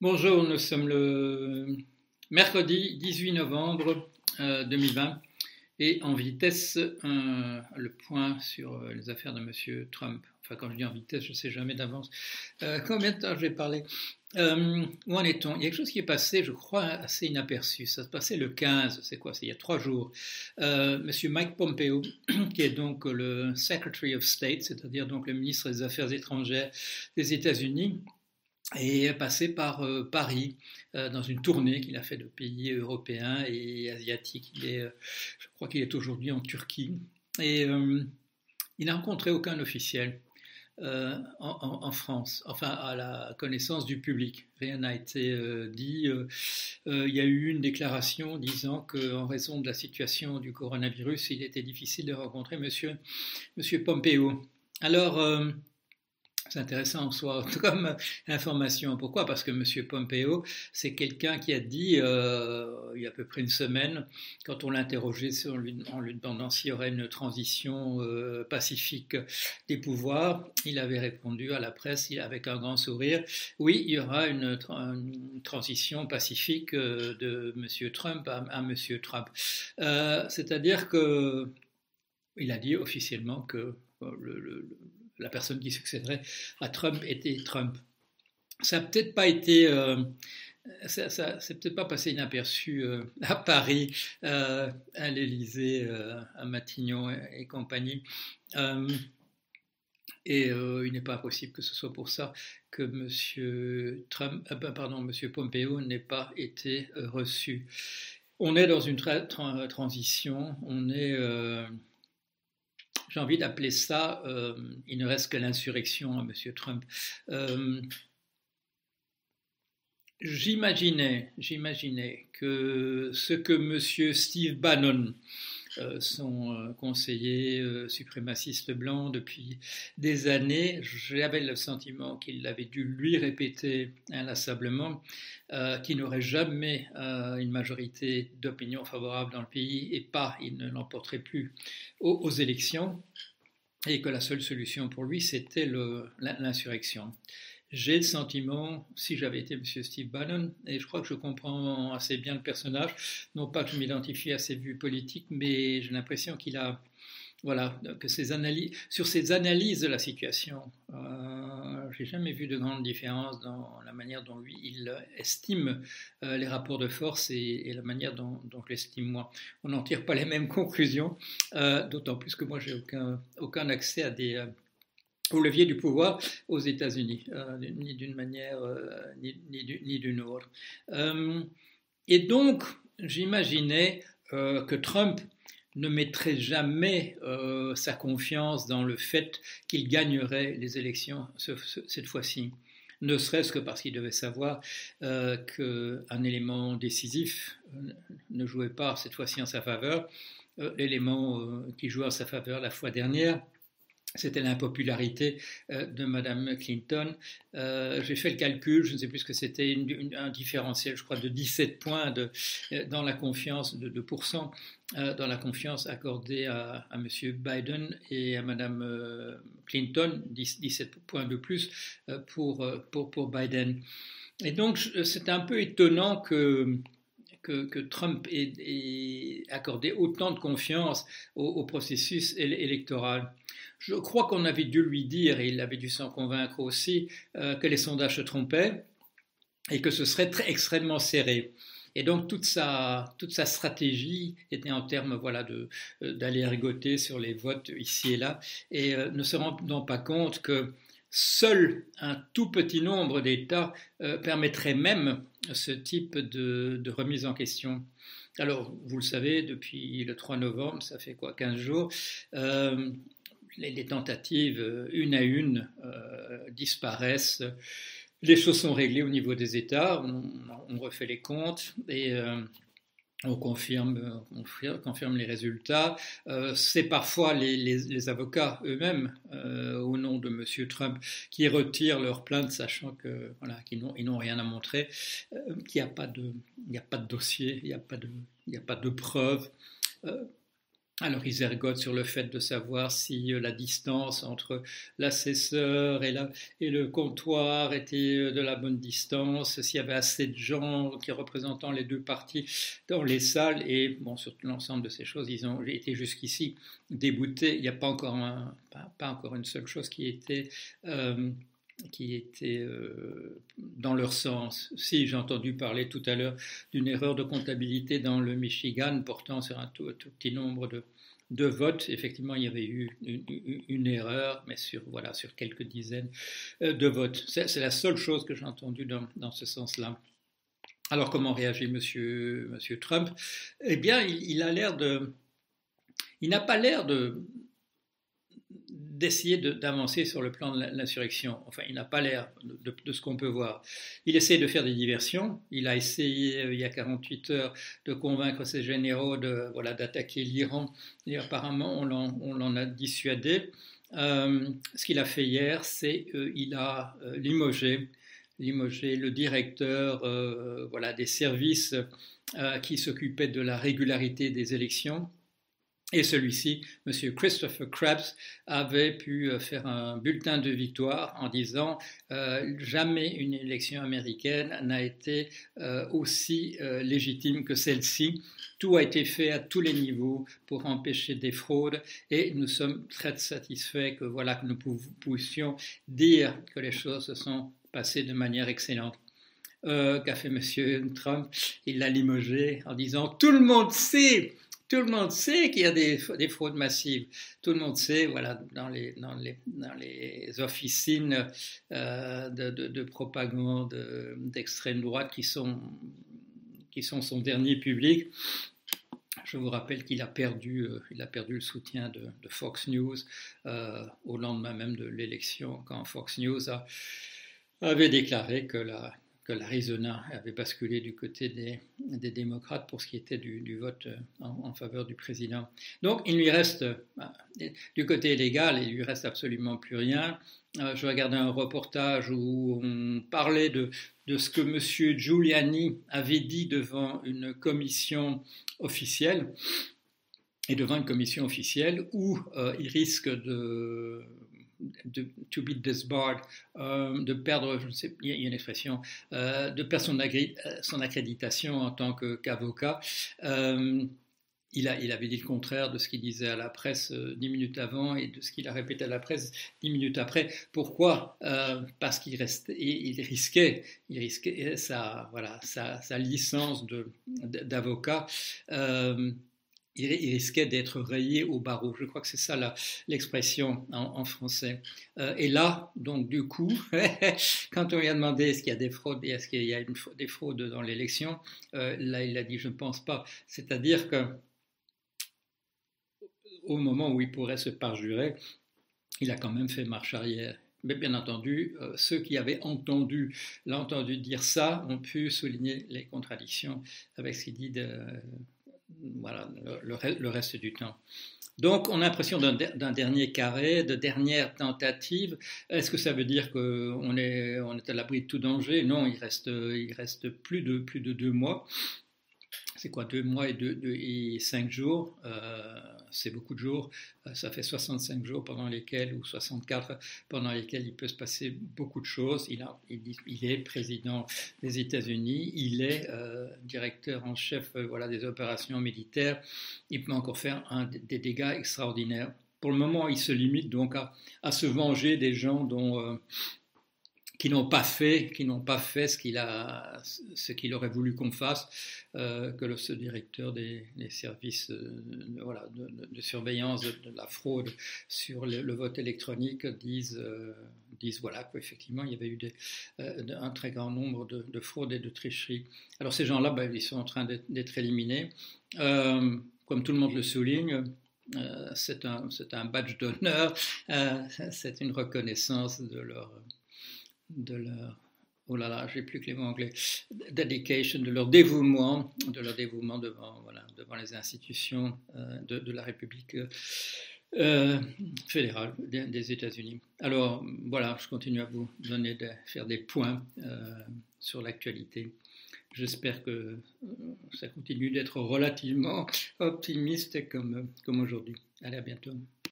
Bonjour, nous sommes le mercredi 18 novembre 2020 euh, et en vitesse euh, le point sur euh, les affaires de M. Trump. Enfin, quand je dis en vitesse, je ne sais jamais d'avance combien de temps je vais parler? où en est-on? Il y a quelque chose qui est passé, je crois, assez inaperçu. Ça se passait le 15, c'est quoi? C'est il y a trois jours. M. Mike Pompeo, qui est donc le Secretary of State, c'est-à-dire donc le ministre des Affaires étrangères des États-Unis, et est passé par euh, Paris euh, dans une tournée qu'il a fait de pays européens et asiatiques. Euh, je crois qu'il est aujourd'hui en Turquie et il n'a rencontré aucun officiel en, France, enfin à la connaissance du public. Rien n'a été dit. il y a eu une déclaration disant qu'en raison de la situation du coronavirus, il était difficile de rencontrer Monsieur, monsieur Pompeo. Alors c'est intéressant en soi comme information. Pourquoi? Parce que M. Pompeo, c'est quelqu'un qui a dit, euh, il y a à peu près une semaine, quand on l'interrogeait en lui demandant s'il y aurait une transition euh, pacifique des pouvoirs, il avait répondu à la presse avec un grand sourire, oui, il y aura une, transition pacifique euh, de M. Trump à, M. Trump. C'est-à-dire que il a dit officiellement que le la personne qui succéderait à Trump était Trump. Ça n'a peut-être pas été, euh, ça, c'est peut-être pas passé inaperçu euh, à Paris, euh, à l'Élysée, à Matignon et, compagnie. et il n'est pas possible que ce soit pour ça que M. Trump, ben, pardon, Monsieur Pompeo n'ait pas été reçu. On est dans une transition, on est j'ai envie d'appeler ça, euh, il ne reste que l'insurrection à M. Trump. Euh, j'imaginais, j'imaginais que ce que M. Steve Bannon, son conseiller suprémaciste blanc depuis des années, j'avais le sentiment qu'il avait dû lui répéter inlassablement qu'il n'aurait jamais une majorité d'opinion favorable dans le pays et pas, il ne l'emporterait plus aux, élections et que la seule solution pour lui, c'était l'insurrection. J'ai le sentiment, si j'avais été M. Steve Bannon, et je crois que je comprends assez bien le personnage, non pas que je m'identifie à ses vues politiques, mais j'ai l'impression qu'il a voilà, que ces analyses, sur ces analyses de la situation, euh, j'ai jamais vu de grande différence dans la manière dont lui il estime euh, les rapports de force et, la manière dont, dont je l'estime moi. On n'en tire pas les mêmes conclusions, euh, d'autant plus que moi j'ai aucun, aucun accès à des euh, au levier du pouvoir aux États-Unis, ni d'une manière ni, ni d'une autre. et donc, j'imaginais que Trump ne mettrait jamais euh, sa confiance dans le fait qu'il gagnerait les élections cette fois-ci, ne serait-ce que parce qu'il devait savoir euh, qu'un élément décisif euh, ne jouait pas cette fois-ci en sa faveur. L'élément qui jouait en sa faveur la fois dernière, c'était l'impopularité euh, de Madame Clinton. Euh, j'ai fait le calcul, je ne sais plus ce que c'était, un différentiel, je crois, de 17 points de, euh, dans la confiance, de 2%, dans la confiance accordée à, à M. Biden et à Madame Clinton, 17 points de plus pour, pour Biden. Et donc, c'est un peu étonnant que que, Trump ait, accordé autant de confiance au, processus électoral. Je crois qu'on avait dû lui dire, et il avait dû s'en convaincre aussi, euh, que les sondages se trompaient et que ce serait très, extrêmement serré. Et donc toute sa, toute sa stratégie était en termes voilà, euh, d'aller ergoter sur les votes ici et là, et euh, ne se rendant pas compte que seul un tout petit nombre d'États permettrait même ce type de, remise en question. Alors, vous le savez, depuis le 3 novembre, ça fait quoi, 15 jours, euh, les, tentatives, euh, une à une, euh, disparaissent. Les choses sont réglées au niveau des États, on, refait les comptes et on confirme, on confirme les résultats. Euh, c'est parfois les, avocats eux-mêmes, euh, au nom de M. Trump, qui retirent leur plainte, sachant qu'ils n'ont, rien à montrer, euh, qu'il n'y a pas de, dossier, il n'y a pas de, il a pas de preuves. Alors ils ergotent sur le fait de savoir si euh, la distance entre l'assesseur et, le comptoir était euh, de la bonne distance, s'il y avait assez de gens qui représentant les deux parties dans les salles. Et bon, sur l'ensemble de ces choses, ils ont été jusqu'ici déboutés. Il n'y a pas encore, pas, encore une seule chose qui était... Euh, qui était dans leur sens. Si j'ai entendu parler tout à l'heure d'une erreur de comptabilité dans le Michigan portant sur un tout, petit nombre de, de votes, effectivement, il y avait eu une, erreur, mais sur, voilà, sur quelques dizaines euh, de votes. C'est la seule chose que j'ai entendue dans, ce sens-là. Alors, comment réagit monsieur Trump? Eh bien, il a l'air de... Il n'a pas l'air de, d'essayer d'avancer sur le plan de l'insurrection. Enfin, il n'a pas l'air de, ce qu'on peut voir. Il essaie de faire des diversions. Il a essayé, euh, il y a 48 heures, de convaincre ses généraux de voilà d'attaquer l'Iran. Et apparemment, on l'en a dissuadé. Euh, ce qu'il a fait hier, c'est qu'il a euh, limogé, limogé le directeur voilà, des services qui s'occupait de la régularité des élections et celui-ci, M. Christopher Krebs, avait pu euh, faire un bulletin de victoire en disant euh, jamais une élection américaine n'a été euh, aussi légitime que celle-ci. Tout a été fait à tous les niveaux pour empêcher des fraudes et nous sommes très satisfaits que voilà que nous puissions dire que les choses se sont passées de manière excellente. qu'a fait M. Trump? Il l'a limogé en disant tout le monde sait tout le monde sait qu'il y a des, fraudes massives. Tout le monde sait, voilà, dans les, officines euh, de, de, propagande d'extrême droite qui sont, son dernier public. Je vous rappelle qu'il a perdu, euh, il a perdu le soutien de, Fox News euh, au lendemain même de l'élection, quand Fox News avait déclaré que la, que l'Arizona avait basculé du côté des, démocrates pour ce qui était du, vote euh, en, faveur du président. Donc il lui reste, euh, du côté légal, il lui reste absolument plus rien. Euh, je regardais un reportage où on parlait de ce que M. Giuliani avait dit devant une commission officielle et devant une commission officielle où il risque de euh, de perdre, une expression, euh, de perdre son, euh, son, accréditation en tant qu'avocat. il, il, avait dit le contraire de ce qu'il disait à la presse dix minutes avant et de ce qu'il a répété à la presse dix minutes après. Pourquoi? Parce qu'il risquait, il risquait sa, voilà, sa licence d'avocat il, risquait d'être rayé au barreau. Je crois que c'est ça l'expression en, français. Euh, et là, donc du coup, quand on lui a demandé est-ce qu'il y a des fraudes est-ce qu'il y a des fraudes dans l'élection, euh, là il a dit je ne pense pas. C'est-à-dire que au moment où il pourrait se parjurer, il a quand même fait marche arrière. Mais bien entendu, euh, ceux qui avaient entendu, l'entendu dire ça, ont pu souligner les contradictions avec ce qu'il dit de, voilà, le, reste du temps. Donc, on a l'impression d'un dernier carré, de dernière tentative. Est-ce que ça veut dire qu'on est, on est à l'abri de tout danger? Non, il reste, plus de deux mois c'est quoi, deux mois et, deux, et cinq jours, euh, c'est beaucoup de jours, euh, ça fait 65 jours pendant lesquels, ou 64, pendant lesquels il peut se passer beaucoup de choses. Il, est président des États-Unis, il est euh, directeur en chef voilà, des opérations militaires, il peut encore faire des dégâts extraordinaires. Pour le moment, il se limite donc à se venger des gens dont qui n'ont pas fait, qui n'ont pas fait ce qu'il a, ce qu'il aurait voulu qu'on fasse, euh, que le ce directeur des, services euh, voilà, de, surveillance de, la fraude sur le, vote électronique dise, euh, dise voilà qu'effectivement il y avait eu un très grand nombre de, fraudes et de tricheries. Alors ces gens-là, ben, ils sont en train d'être éliminés. comme tout le monde le souligne, c'est un, un, badge d'honneur, c'est une reconnaissance de leur de leur oh là là, j'ai plus que les mots anglais, dedication, de leur dévouement, de leur dévouement devant, voilà, devant les institutions euh, de, la République euh, fédérale des, États-Unis. Alors voilà, je continue à vous donner, de faire des points euh, sur l'actualité j'espère que ça continue d'être relativement optimiste comme, comme aujourd'hui. Allez, à bientôt.